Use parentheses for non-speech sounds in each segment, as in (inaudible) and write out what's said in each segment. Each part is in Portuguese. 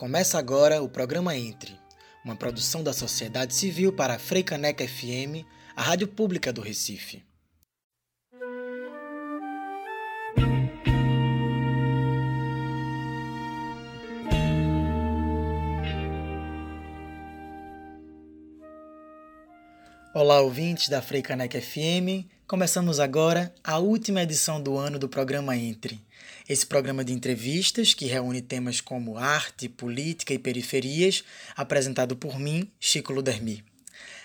Começa agora o programa Entre, uma produção da sociedade civil para a Freicaneca FM, a rádio pública do Recife. Olá, ouvintes da Freicaneca FM. Começamos agora a última edição do ano do programa Entre. Esse programa de entrevistas que reúne temas como arte, política e periferias, apresentado por mim, Chico Ludermi.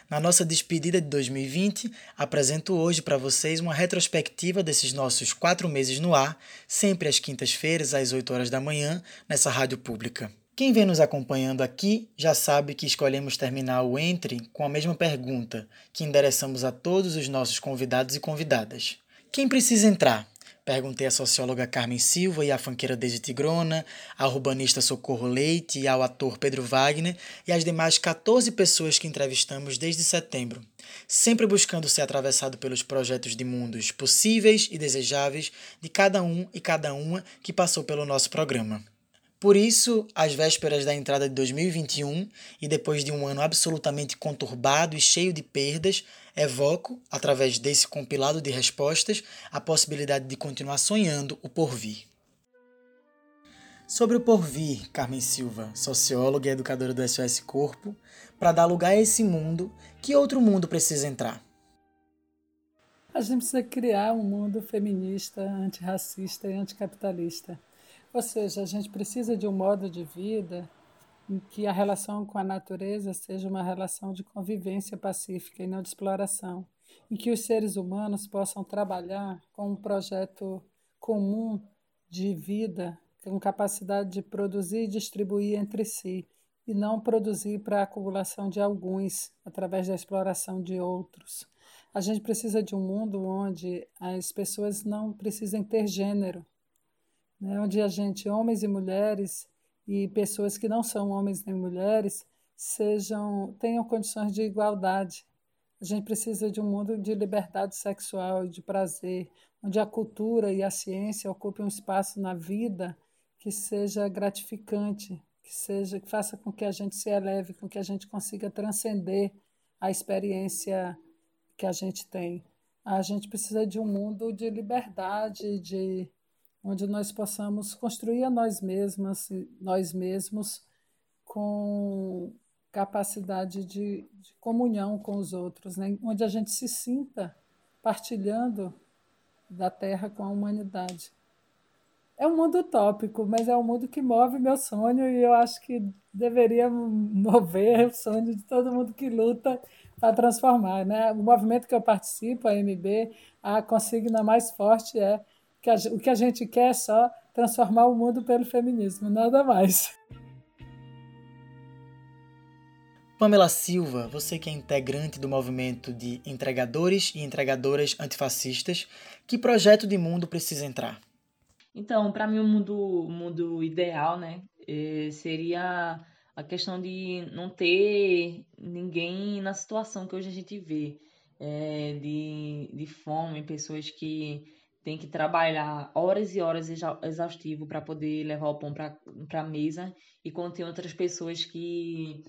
Na nossa despedida de 2020, apresento hoje para vocês uma retrospectiva desses nossos quatro meses no ar, sempre às quintas-feiras, às 8 horas da manhã, nessa rádio pública. Quem vem nos acompanhando aqui já sabe que escolhemos terminar o Entre com a mesma pergunta que endereçamos a todos os nossos convidados e convidadas. Quem precisa entrar? Perguntei à socióloga Carmen Silva e à fanqueira Deise Tigrona, à urbanista Socorro Leite e ao ator Pedro Wagner e às demais 14 pessoas que entrevistamos desde setembro, sempre buscando ser atravessado pelos projetos de mundos possíveis e desejáveis de cada um e cada uma que passou pelo nosso programa. Por isso, às vésperas da entrada de 2021 e depois de um ano absolutamente conturbado e cheio de perdas, evoco, através desse compilado de respostas, a possibilidade de continuar sonhando o porvir. Sobre o porvir, Carmen Silva, socióloga e educadora do SOS Corpo, para dar lugar a esse mundo, que outro mundo precisa entrar? A gente precisa criar um mundo feminista, antirracista e anticapitalista ou seja, a gente precisa de um modo de vida em que a relação com a natureza seja uma relação de convivência pacífica e não de exploração, em que os seres humanos possam trabalhar com um projeto comum de vida, com capacidade de produzir e distribuir entre si, e não produzir para a acumulação de alguns através da exploração de outros. A gente precisa de um mundo onde as pessoas não precisem ter gênero, né, onde a gente, homens e mulheres, e pessoas que não são homens nem mulheres, sejam tenham condições de igualdade. A gente precisa de um mundo de liberdade sexual e de prazer, onde a cultura e a ciência ocupem um espaço na vida que seja gratificante, que seja que faça com que a gente se eleve, com que a gente consiga transcender a experiência que a gente tem. A gente precisa de um mundo de liberdade, de onde nós possamos construir a nós mesmas, nós mesmos, com capacidade de, de comunhão com os outros, né? onde a gente se sinta partilhando da Terra com a humanidade. É um mundo utópico, mas é um mundo que move meu sonho e eu acho que deveria mover o sonho de todo mundo que luta para transformar. Né? O movimento que eu participo, a MB, a consigna mais forte é que a, o que a gente quer é só transformar o mundo pelo feminismo, nada mais. Pamela Silva, você que é integrante do movimento de entregadores e entregadoras antifascistas, que projeto de mundo precisa entrar? Então, para mim, o mundo, mundo ideal né, eh, seria a questão de não ter ninguém na situação que hoje a gente vê, é, de, de fome, pessoas que tem que trabalhar horas e horas exaustivo para poder levar o pão para a mesa, e quando tem outras pessoas que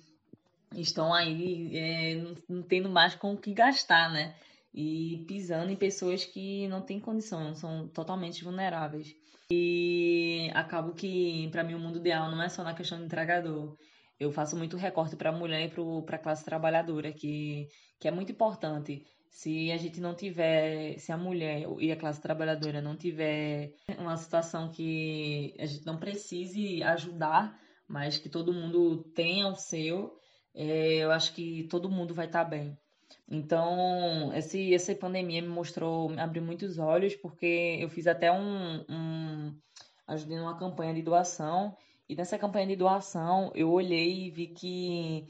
estão aí é, não, não tendo mais com o que gastar, né? E pisando em pessoas que não têm condição, são totalmente vulneráveis. E acabo que, para mim, o mundo ideal não é só na questão do entregador. Eu faço muito recorte para a mulher e para a classe trabalhadora, que, que é muito importante se a gente não tiver, se a mulher e a classe trabalhadora não tiver uma situação que a gente não precise ajudar, mas que todo mundo tenha o seu, é, eu acho que todo mundo vai estar tá bem. Então, esse, essa pandemia me mostrou, me abriu muitos olhos, porque eu fiz até um, um ajudei numa campanha de doação, e nessa campanha de doação eu olhei e vi que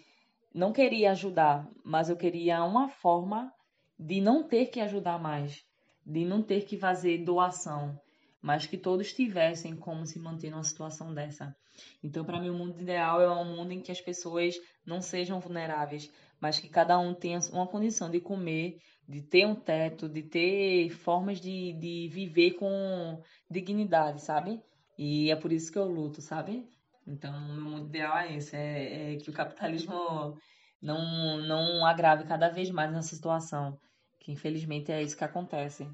não queria ajudar, mas eu queria uma forma de não ter que ajudar mais, de não ter que fazer doação, mas que todos tivessem como se manter numa situação dessa. Então, para mim, o mundo ideal é um mundo em que as pessoas não sejam vulneráveis, mas que cada um tenha uma condição de comer, de ter um teto, de ter formas de, de viver com dignidade, sabe? E é por isso que eu luto, sabe? Então, o mundo ideal é esse, é, é que o capitalismo não, não agrave cada vez mais nessa situação, que infelizmente é isso que acontece.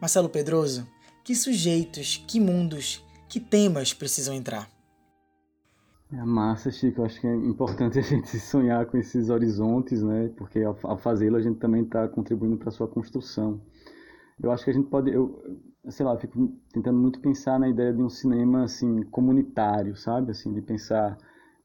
Marcelo Pedroso, que sujeitos, que mundos, que temas precisam entrar? É massa, Chico. Eu acho que é importante (laughs) a gente sonhar com esses horizontes, né? Porque ao, ao fazê-lo a gente também está contribuindo para a sua construção. Eu acho que a gente pode, eu, sei lá, fico tentando muito pensar na ideia de um cinema assim comunitário, sabe? Assim, de pensar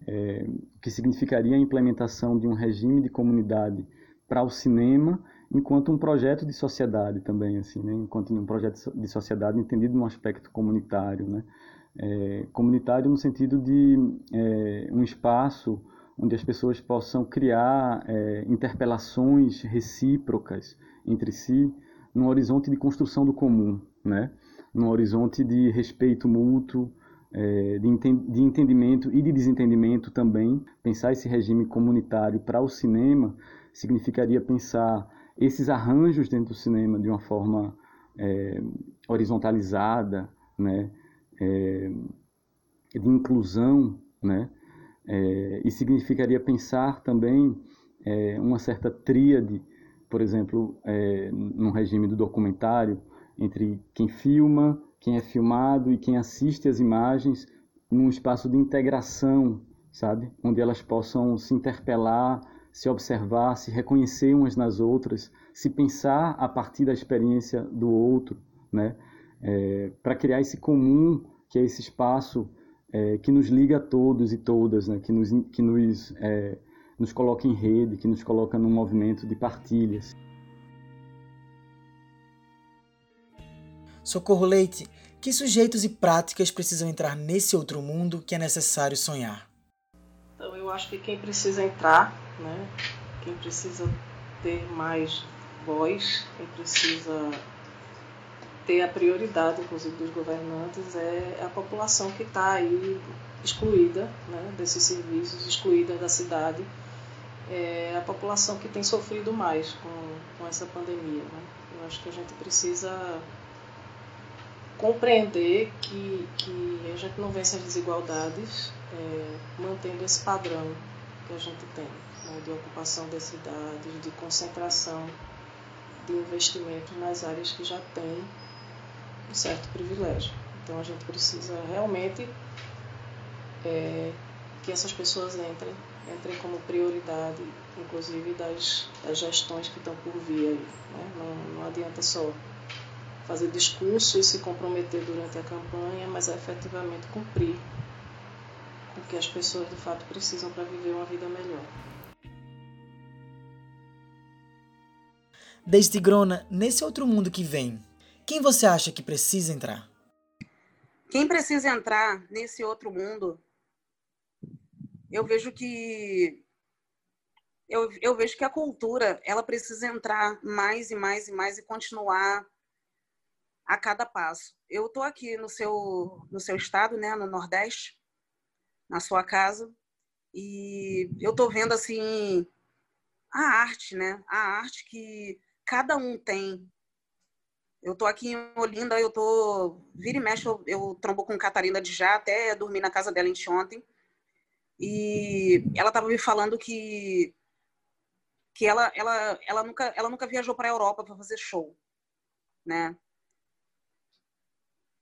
é, o que significaria a implementação de um regime de comunidade para o cinema enquanto um projeto de sociedade também, assim, né? enquanto um projeto de sociedade entendido num aspecto comunitário, né? É, comunitário no sentido de é, um espaço onde as pessoas possam criar é, interpelações recíprocas entre si, num horizonte de construção do comum, né? num horizonte de respeito mútuo, é, de, de entendimento e de desentendimento também. Pensar esse regime comunitário para o cinema significaria pensar esses arranjos dentro do cinema de uma forma é, horizontalizada, né, é, de inclusão, né, é, e significaria pensar também é, uma certa tríade, por exemplo, é, num regime do documentário, entre quem filma, quem é filmado e quem assiste as imagens, num espaço de integração, sabe, onde elas possam se interpelar se observar, se reconhecer umas nas outras, se pensar a partir da experiência do outro, né? É, para criar esse comum, que é esse espaço é, que nos liga a todos e todas, né? que nos, que nos, é, nos coloca em rede, que nos coloca num movimento de partilhas. Socorro Leite, que sujeitos e práticas precisam entrar nesse outro mundo que é necessário sonhar? Então, eu acho que quem precisa entrar né? Quem precisa ter mais voz, quem precisa ter a prioridade, inclusive, dos governantes é a população que está aí excluída né, desses serviços, excluída da cidade, é a população que tem sofrido mais com, com essa pandemia. Né? Eu acho que a gente precisa compreender que, que a gente não vence as desigualdades é, mantendo esse padrão que a gente tem né, de ocupação das cidades, de concentração de investimento nas áreas que já têm um certo privilégio. Então a gente precisa realmente é, que essas pessoas entrem, entrem como prioridade, inclusive das, das gestões que estão por vir aí. Né? Não, não adianta só fazer discurso e se comprometer durante a campanha, mas é efetivamente cumprir o que as pessoas de fato precisam para viver uma vida melhor. Desde Grona, nesse outro mundo que vem, quem você acha que precisa entrar? Quem precisa entrar nesse outro mundo, eu vejo que eu, eu vejo que a cultura ela precisa entrar mais e mais e mais e continuar a cada passo. Eu estou aqui no seu no seu estado, né, no Nordeste, na sua casa, e eu estou vendo assim a arte, né? A arte que cada um tem. Eu tô aqui em Olinda, eu tô. Vira e mexe, eu, eu trombo com Catarina de já, até dormi na casa dela ontem. E ela tava me falando que que ela, ela, ela, nunca, ela nunca viajou para a Europa para fazer show, né?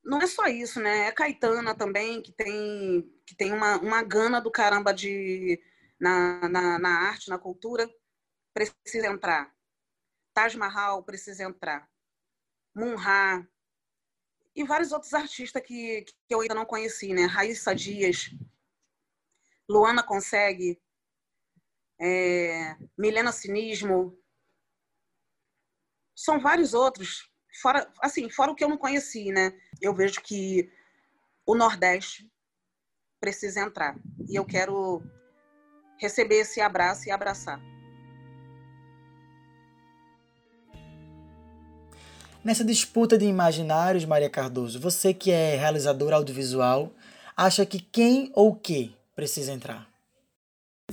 Não é só isso, né? É Caetana também, que tem, que tem uma, uma gana do caramba de, na, na, na arte, na cultura, precisa entrar. Taj Mahal precisa entrar. Munha. E vários outros artistas que, que eu ainda não conheci, né? Raíssa Dias, Luana Consegue, é, Milena Cinismo. São vários outros. Fora, assim, fora o que eu não conheci, né? Eu vejo que o Nordeste precisa entrar. E eu quero receber esse abraço e abraçar. Nessa disputa de imaginários, Maria Cardoso, você que é realizadora audiovisual, acha que quem ou que precisa entrar?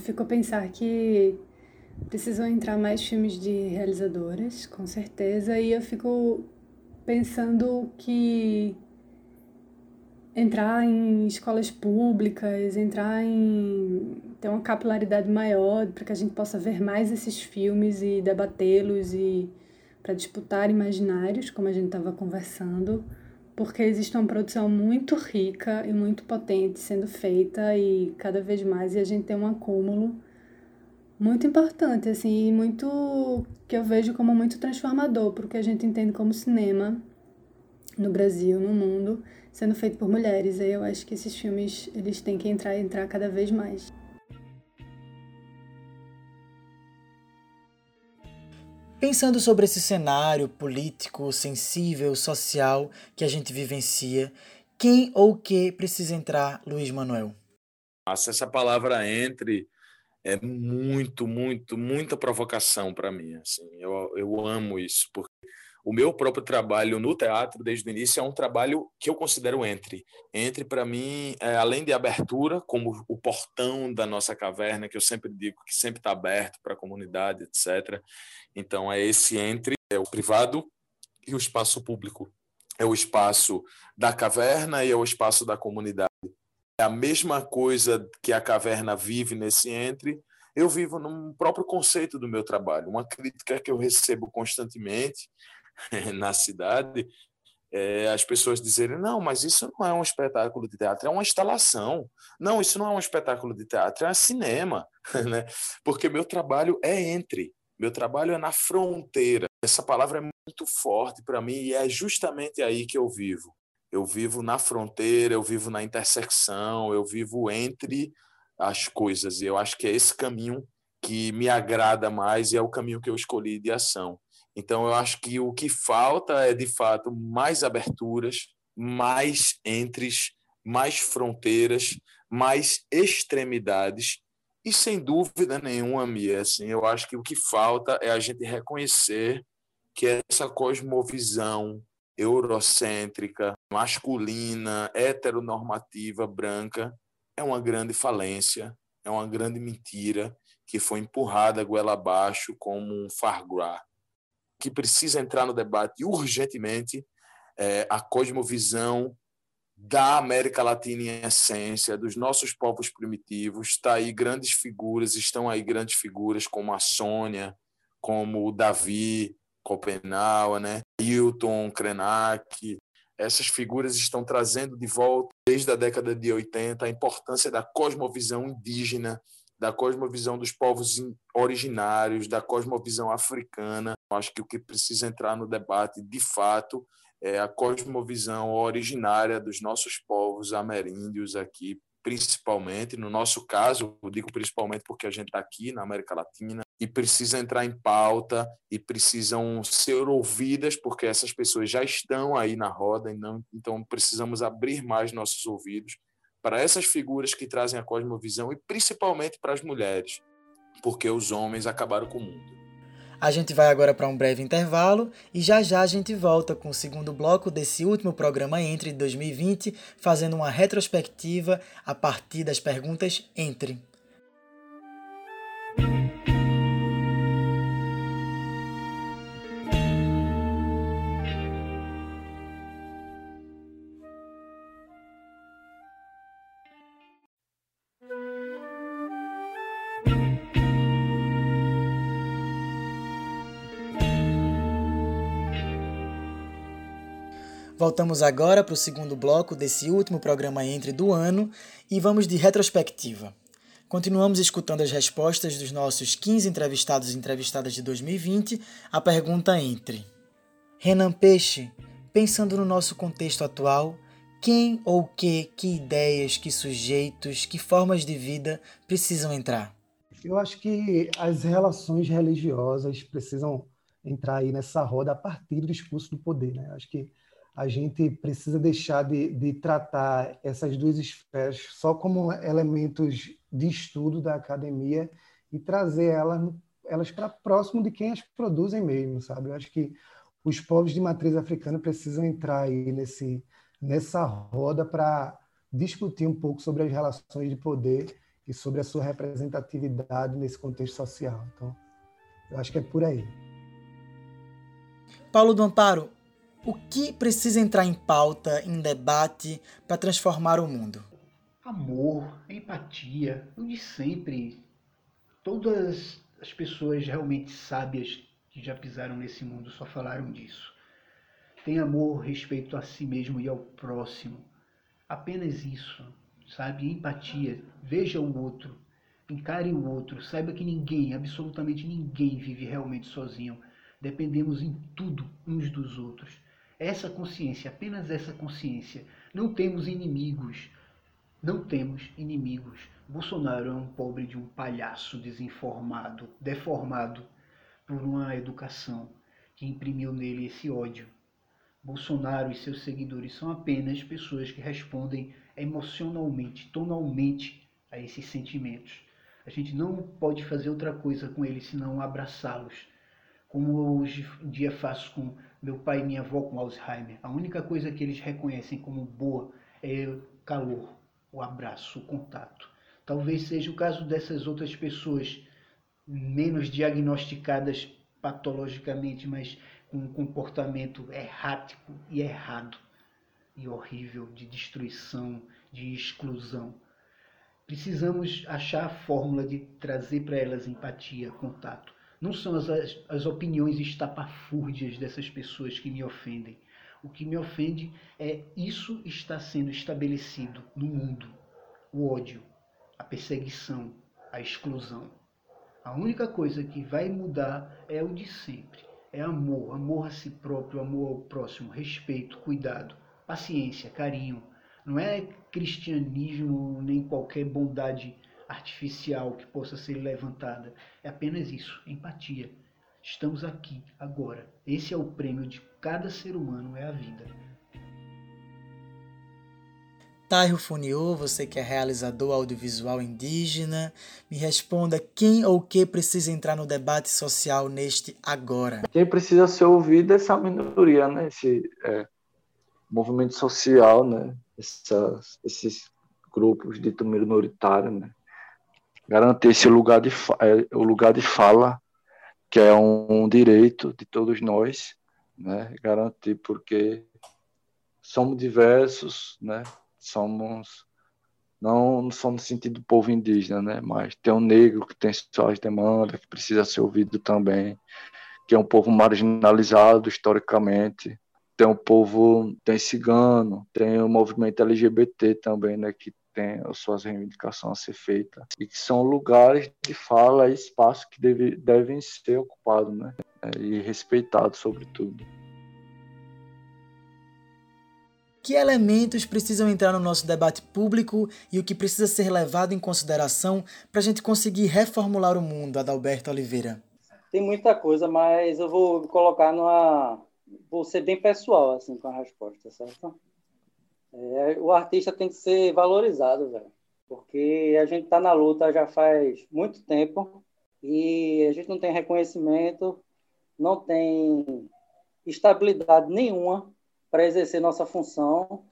Fico a pensar que precisam entrar mais filmes de realizadoras, com certeza, e eu fico pensando que entrar em escolas públicas, entrar em ter uma capilaridade maior para que a gente possa ver mais esses filmes e debatê-los e para disputar imaginários, como a gente estava conversando, porque existe uma produção muito rica e muito potente sendo feita e cada vez mais e a gente tem um acúmulo muito importante assim, muito que eu vejo como muito transformador para o que a gente entende como cinema no Brasil, no mundo sendo feito por mulheres. Aí eu acho que esses filmes eles têm que entrar e entrar cada vez mais. Pensando sobre esse cenário político, sensível, social que a gente vivencia, quem ou o que precisa entrar, Luiz Manuel? Essa palavra entre é muito, muito, muita provocação para mim. Assim, eu, eu amo isso, porque o meu próprio trabalho no teatro, desde o início, é um trabalho que eu considero entre. Entre, para mim, é, além de abertura, como o portão da nossa caverna, que eu sempre digo que sempre está aberto para a comunidade, etc. Então, é esse entre é o privado e o espaço público. É o espaço da caverna e é o espaço da comunidade. É a mesma coisa que a caverna vive nesse entre, eu vivo num próprio conceito do meu trabalho. Uma crítica que eu recebo constantemente (laughs) na cidade, é, as pessoas dizerem: não, mas isso não é um espetáculo de teatro, é uma instalação. Não, isso não é um espetáculo de teatro, é cinema. (laughs) Né? Porque meu trabalho é entre, meu trabalho é na fronteira. Essa palavra é muito forte para mim e é justamente aí que eu vivo. Eu vivo na fronteira, eu vivo na intersecção, eu vivo entre as coisas. E eu acho que é esse caminho que me agrada mais e é o caminho que eu escolhi de ação. Então, eu acho que o que falta é, de fato, mais aberturas, mais entres, mais fronteiras, mais extremidades. E, sem dúvida nenhuma, Mia, assim, eu acho que o que falta é a gente reconhecer que essa cosmovisão eurocêntrica, masculina, heteronormativa, branca, é uma grande falência, é uma grande mentira que foi empurrada goela abaixo como um fargras que precisa entrar no debate urgentemente é, a cosmovisão da América Latina em essência, dos nossos povos primitivos. Está aí grandes figuras, estão aí grandes figuras como a Sônia, como o Davi Copenau, né? Hilton Krenak. Essas figuras estão trazendo de volta, desde a década de 80, a importância da cosmovisão indígena, da cosmovisão dos povos originários, da cosmovisão africana. Acho que o que precisa entrar no debate, de fato, é a cosmovisão originária dos nossos povos ameríndios aqui, principalmente. No nosso caso, eu digo principalmente porque a gente está aqui na América Latina e precisa entrar em pauta e precisam ser ouvidas, porque essas pessoas já estão aí na roda, e não, então precisamos abrir mais nossos ouvidos para essas figuras que trazem a cosmovisão e principalmente para as mulheres, porque os homens acabaram com o mundo. A gente vai agora para um breve intervalo e já já a gente volta com o segundo bloco desse último programa Entre 2020, fazendo uma retrospectiva a partir das perguntas Entre. Voltamos agora para o segundo bloco desse último programa Entre do ano e vamos de retrospectiva. Continuamos escutando as respostas dos nossos 15 entrevistados e entrevistadas de 2020 à pergunta Entre. Renan Peixe, pensando no nosso contexto atual, quem ou que, que ideias, que sujeitos, que formas de vida precisam entrar? Eu acho que as relações religiosas precisam entrar aí nessa roda a partir do discurso do poder. Né? Acho que a gente precisa deixar de, de tratar essas duas esferas só como elementos de estudo da academia e trazer elas, elas para próximo de quem as produzem mesmo, sabe? Eu acho que os povos de matriz africana precisam entrar aí nesse, nessa roda para discutir um pouco sobre as relações de poder e sobre a sua representatividade nesse contexto social. Então, eu acho que é por aí. Paulo do Amparo, O que precisa entrar em pauta, em debate, para transformar o mundo? Amor, empatia, o de sempre. Todas as pessoas realmente sábias que já pisaram nesse mundo só falaram disso. Tem amor, respeito a si mesmo e ao próximo. Apenas isso, sabe? Empatia. Veja o outro. Encare o outro. Saiba que ninguém, absolutamente ninguém, vive realmente sozinho. Dependemos em tudo uns dos outros. Essa consciência, apenas essa consciência. Não temos inimigos. Não temos inimigos. Bolsonaro é um pobre de um palhaço desinformado, deformado por uma educação que imprimiu nele esse ódio. Bolsonaro e seus seguidores são apenas pessoas que respondem emocionalmente, tonalmente a esses sentimentos. A gente não pode fazer outra coisa com eles senão abraçá-los. Como hoje em dia faço com meu pai e minha avó com Alzheimer. A única coisa que eles reconhecem como boa é o calor, o abraço, o contato. Talvez seja o caso dessas outras pessoas menos diagnosticadas patologicamente, mas com um comportamento errático e errado e horrível de destruição, de exclusão. Precisamos achar a fórmula de trazer para elas empatia, contato. Não são as, as opiniões estapafúrdias dessas pessoas que me ofendem. O que me ofende é isso está sendo estabelecido no mundo. O ódio, a perseguição, a exclusão. A única coisa que vai mudar é o de sempre. É amor, amor a si próprio, amor ao próximo, respeito, cuidado, paciência, carinho. Não é cristianismo nem qualquer bondade artificial que possa ser levantada. É apenas isso, empatia. Estamos aqui, agora. Esse é o prêmio de cada ser humano, é a vida. Tairo Funiô, você que é realizador audiovisual indígena, me responda quem ou que precisa entrar no debate social neste agora. Quem precisa ser ouvido é essa minoria, né? Esse é, movimento social, né? Essas, esses grupos dito minoritários, né? Garantir esse lugar de é, o lugar de fala, que é um, um direito de todos nós, né? Garantir porque somos diversos, né? somos não só no sentido do povo indígena, né, mas tem um negro que tem suas demandas, que precisa ser ouvido também, que é um povo marginalizado historicamente, tem um povo, tem cigano, tem o movimento LGBT também, né, que tem as suas reivindicações a ser feitas, e que são lugares de fala e espaço que deve, devem ser ocupados, né, e respeitados, sobretudo. Que elementos precisam entrar no nosso debate público e o que precisa ser levado em consideração para a gente conseguir reformular o mundo, Adalberto Oliveira? Tem muita coisa, mas eu vou colocar numa. Vou ser bem pessoal assim com a resposta, certo? É, o artista tem que ser valorizado, velho. Porque a gente está na luta já faz muito tempo e a gente não tem reconhecimento, não tem estabilidade nenhuma para exercer nossa função.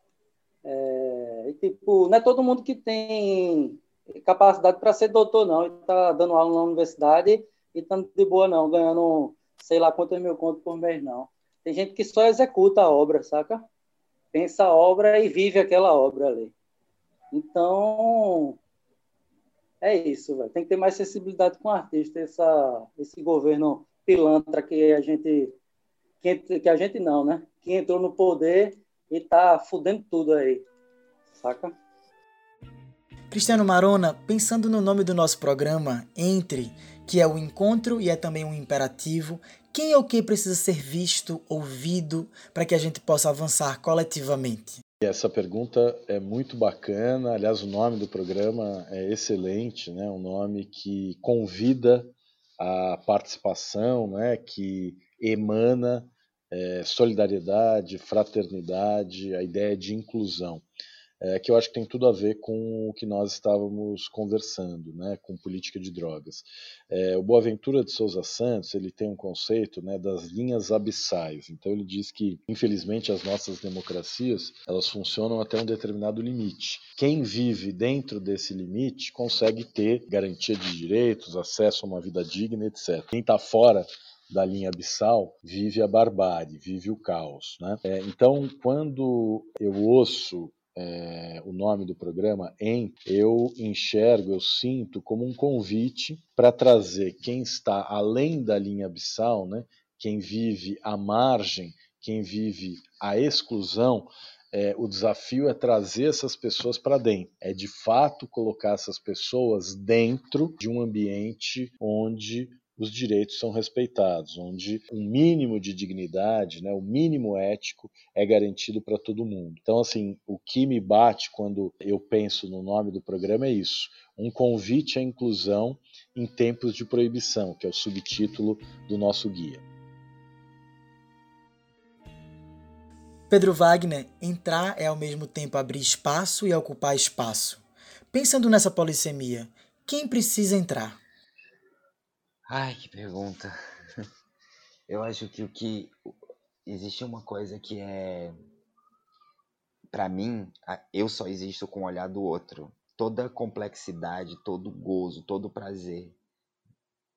É, e, tipo, não é todo mundo que tem capacidade para ser doutor, não, e está dando aula na universidade e estando de boa, não, ganhando sei lá quantos mil contos por mês, não. Tem gente que só executa a obra, saca? Pensa a obra e vive aquela obra ali. Então, é isso. Tem que ter mais sensibilidade com o artista, essa, esse governo pilantra que a gente que, que a gente não, né? Que entrou no poder e tá fudendo tudo aí. Saca? Cristiano Marona, pensando no nome do nosso programa, Entre, que é o encontro e é também um imperativo, quem ou que precisa ser visto, ouvido, para que a gente possa avançar coletivamente? Essa pergunta é muito bacana. Aliás, o nome do programa é excelente, né? Um nome que convida a participação, né? Que emana é, solidariedade, fraternidade, a ideia de inclusão, é, que eu acho que tem tudo a ver com o que nós estávamos conversando, né, com política de drogas. É, o Boaventura de Souza Santos ele tem um conceito né, das linhas abissais. Então ele diz que, infelizmente, as nossas democracias elas funcionam até um determinado limite. Quem vive dentro desse limite consegue ter garantia de direitos, acesso a uma vida digna, etc. Quem está fora da linha abissal vive a barbárie, vive o caos. Né? É, então, quando eu ouço é, o nome do programa, em, eu enxergo, eu sinto como um convite para trazer quem está além da linha abissal, né, quem vive à margem, quem vive a exclusão, é, o desafio é trazer essas pessoas para dentro, é de fato colocar essas pessoas dentro de um ambiente onde os direitos são respeitados, onde um mínimo de dignidade, né, o mínimo ético é garantido para todo mundo. Então, assim, o que me bate quando eu penso no nome do programa é isso: um convite à inclusão em tempos de proibição, que é o subtítulo do nosso guia. Pedro Wagner, entrar é ao mesmo tempo abrir espaço e ocupar espaço. Pensando nessa polissemia, quem precisa entrar? Ai, que pergunta. (laughs) Eu acho que o que existe uma coisa que é para mim, eu só existo com o olhar do outro. Toda complexidade, todo gozo, todo prazer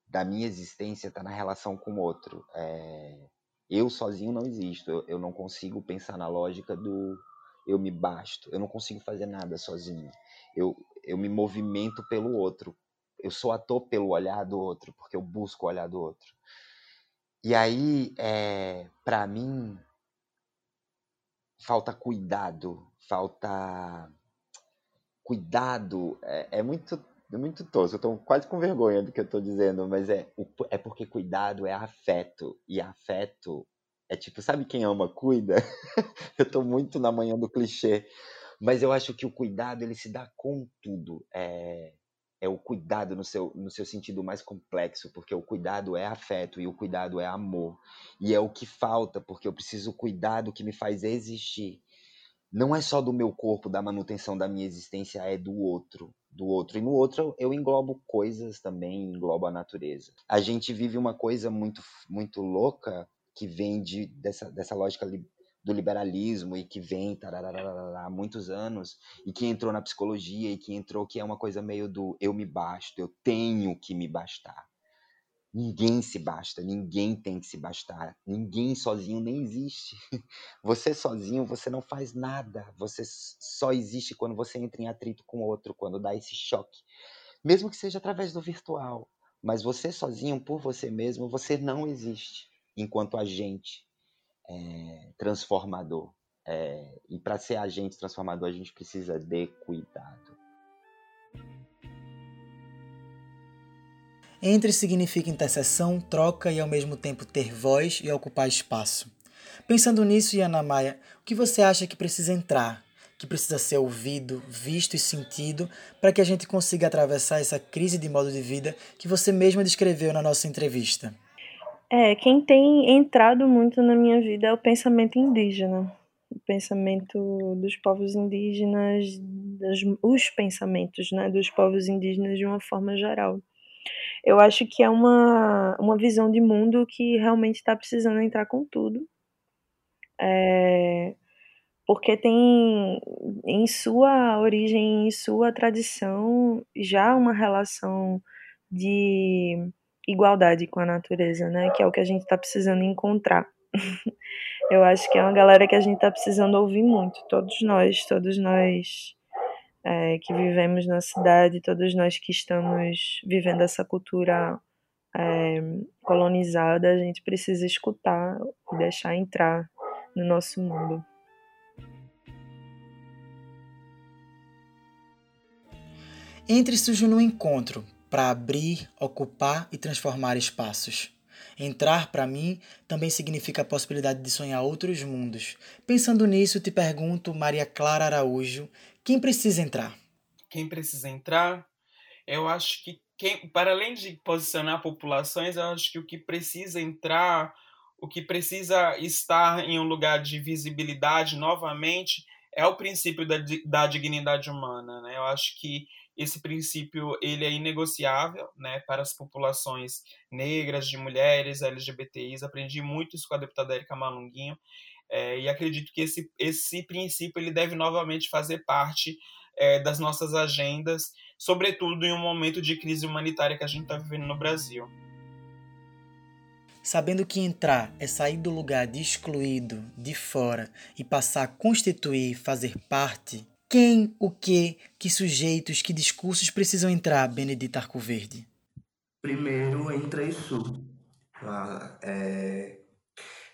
da minha existência está na relação com o outro. É... Eu sozinho não existo. Eu, eu não consigo pensar na lógica do eu me basto. Eu não consigo fazer nada sozinho. Eu, eu me movimento pelo outro eu sou ator pelo olhar do outro, porque eu busco o olhar do outro. E aí, é, para mim, falta cuidado, falta cuidado. É, é muito é muito tosco, eu tô quase com vergonha do que eu tô dizendo, mas é, é porque cuidado é afeto, e afeto é tipo, sabe quem ama, cuida? (laughs) eu tô muito na manhã do clichê, mas eu acho que o cuidado, ele se dá com tudo. É, é o cuidado no seu, no seu sentido mais complexo, porque o cuidado é afeto e o cuidado é amor. E é o que falta, porque eu preciso cuidar do que me faz existir. Não é só do meu corpo, da manutenção da minha existência, é do outro. Do outro. E no outro eu englobo coisas também, englobo a natureza. A gente vive uma coisa muito, muito louca que vem de, dessa, dessa lógica do liberalismo e que vem há muitos anos e que entrou na psicologia e que entrou que é uma coisa meio do eu me basto, eu tenho que me bastar. Ninguém se basta, ninguém tem que se bastar, ninguém sozinho nem existe. (laughs) Você sozinho, você não faz nada, você só existe quando você entra em atrito com outro, quando dá esse choque, mesmo que seja através do virtual. Mas você sozinho, por você mesmo, você não existe enquanto agente é, transformador. É, e para ser agente transformador, a gente precisa de cuidado. Entre significa interseção, troca e ao mesmo tempo ter voz e ocupar espaço. Pensando nisso, Yana Maia, o que você acha que precisa entrar, que precisa ser ouvido, visto e sentido para que a gente consiga atravessar essa crise de modo de vida que você mesma descreveu na nossa entrevista? É, quem tem entrado muito na minha vida é o pensamento indígena, o pensamento dos povos indígenas, das, os pensamentos né, dos povos indígenas de uma forma geral. Eu acho que é uma, uma visão de mundo que realmente está precisando entrar com tudo. É, porque tem em sua origem, em sua tradição, já uma relação de igualdade com a natureza, né? Que é o que a gente está precisando encontrar. (laughs) Eu acho que é uma galera que a gente está precisando ouvir muito, todos nós, todos nós é, que vivemos na cidade, todos nós que estamos vivendo essa cultura é, colonizada, a gente precisa escutar e deixar entrar no nosso mundo. Entre surge no encontro para abrir, ocupar e transformar espaços. Entrar, para mim, também significa a possibilidade de sonhar outros mundos. Pensando nisso, te pergunto, Maria Clara Araújo, quem precisa entrar? Quem precisa entrar? Eu acho que, quem, para além de posicionar populações, eu acho que o que precisa entrar, o que precisa estar em um lugar de visibilidade novamente, é o princípio da, da dignidade humana. Né? Eu acho que esse princípio ele é inegociável né, para as populações negras, de mulheres, LGBTIs. Aprendi muito isso com a deputada Erika Malunguinho é, e acredito que esse, esse princípio ele deve novamente fazer parte é, das nossas agendas, sobretudo em um momento de crise humanitária que a gente está vivendo no Brasil. sabendo que entrar é sair do lugar de excluído, de fora e passar a constituir, fazer parte, quem, o que, que sujeitos, que discursos precisam entrar, Benedita Arcoverde? Primeiro, entre Sul. Ah, é,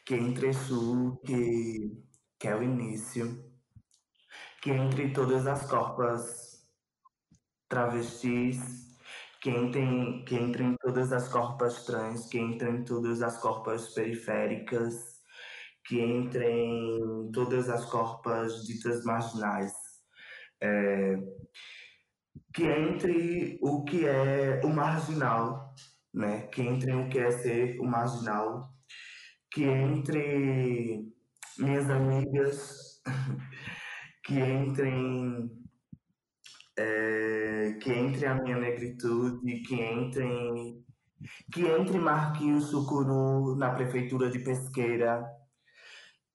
que entre Sul, que, que é o início, que entre todas as corpas travestis, que entrem, que entrem todas as corpas trans, que entrem todas as corpas periféricas, que entrem todas as corpas ditas marginais. É, que entre o que é o marginal, né? que entre o que é ser o marginal, que entre minhas amigas, (laughs) que entrem é, que entre a minha negritude, que entre, que entre Marquinhos Sucuru na prefeitura de Pesqueira,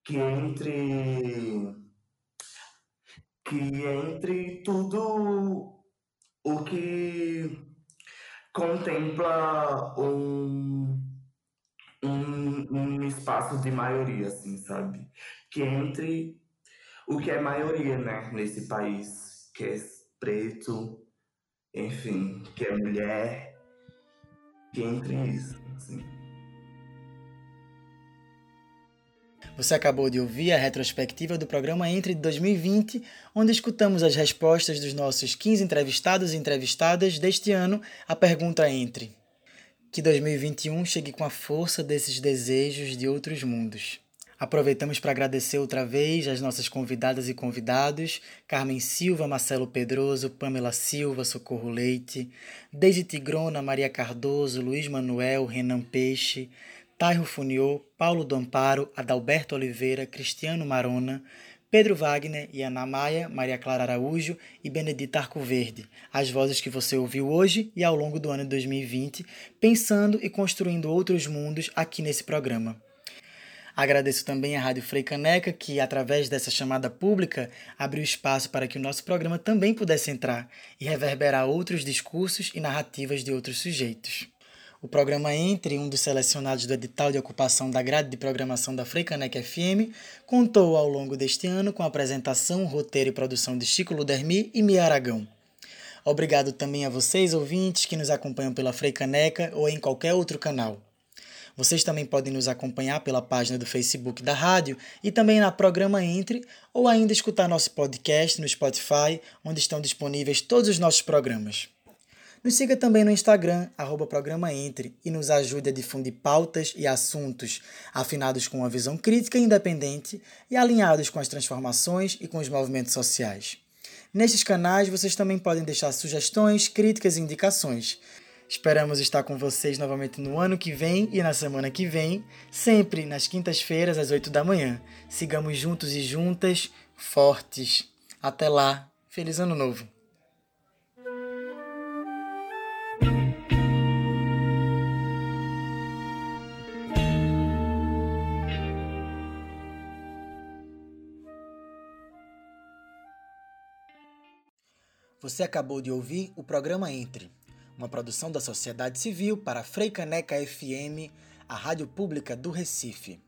que entre que entre tudo o que contempla um, um, um espaço de maioria, assim, sabe? Que entre o que é maioria, né, nesse país, que é preto, enfim, que é mulher, que entre isso, assim. Você acabou de ouvir a retrospectiva do programa Entre 2020, onde escutamos as respostas dos nossos 15 entrevistados e entrevistadas deste ano à pergunta Entre. Que 2021 chegue com a força desses desejos de outros mundos. Aproveitamos para agradecer outra vez as nossas convidadas e convidados, Carmen Silva, Marcelo Pedroso, Pamela Silva, Socorro Leite, Deise Tigrona, Maria Cardoso, Luiz Manuel, Renan Peixe, Tairo Funiô, Paulo Domparo, Adalberto Oliveira, Cristiano Marona, Pedro Wagner e Ana Maia, Maria Clara Araújo e Benedita Arcoverde, as vozes que você ouviu hoje e ao longo do ano de 2020, pensando e construindo outros mundos aqui nesse programa. Agradeço também à Rádio Frei Caneca, que, através dessa chamada pública, abriu espaço para que o nosso programa também pudesse entrar e reverberar outros discursos e narrativas de outros sujeitos. O programa Entre, um dos selecionados do edital de ocupação da grade de programação da Freicanec FM, contou ao longo deste ano com a apresentação, roteiro e produção de Chico Ludermi e Mia Aragão. Obrigado também a vocês, ouvintes, que nos acompanham pela Freicaneca ou em qualquer outro canal. Vocês também podem nos acompanhar pela página do Facebook da rádio e também na Programa Entre, ou ainda escutar nosso podcast no Spotify, onde estão disponíveis todos os nossos programas. Nos siga também no Instagram, arroba Programa Entre, e nos ajude a difundir pautas e assuntos afinados com uma visão crítica e independente e alinhados com as transformações e com os movimentos sociais. Nesses canais vocês também podem deixar sugestões, críticas e indicações. Esperamos estar com vocês novamente no ano que vem e na semana que vem, sempre nas quintas-feiras às 8 da manhã. Sigamos juntos e juntas, fortes. Até lá, feliz ano novo! Você acabou de ouvir o programa Entre uma produção da sociedade civil para Freicaneca FM, a rádio pública do Recife.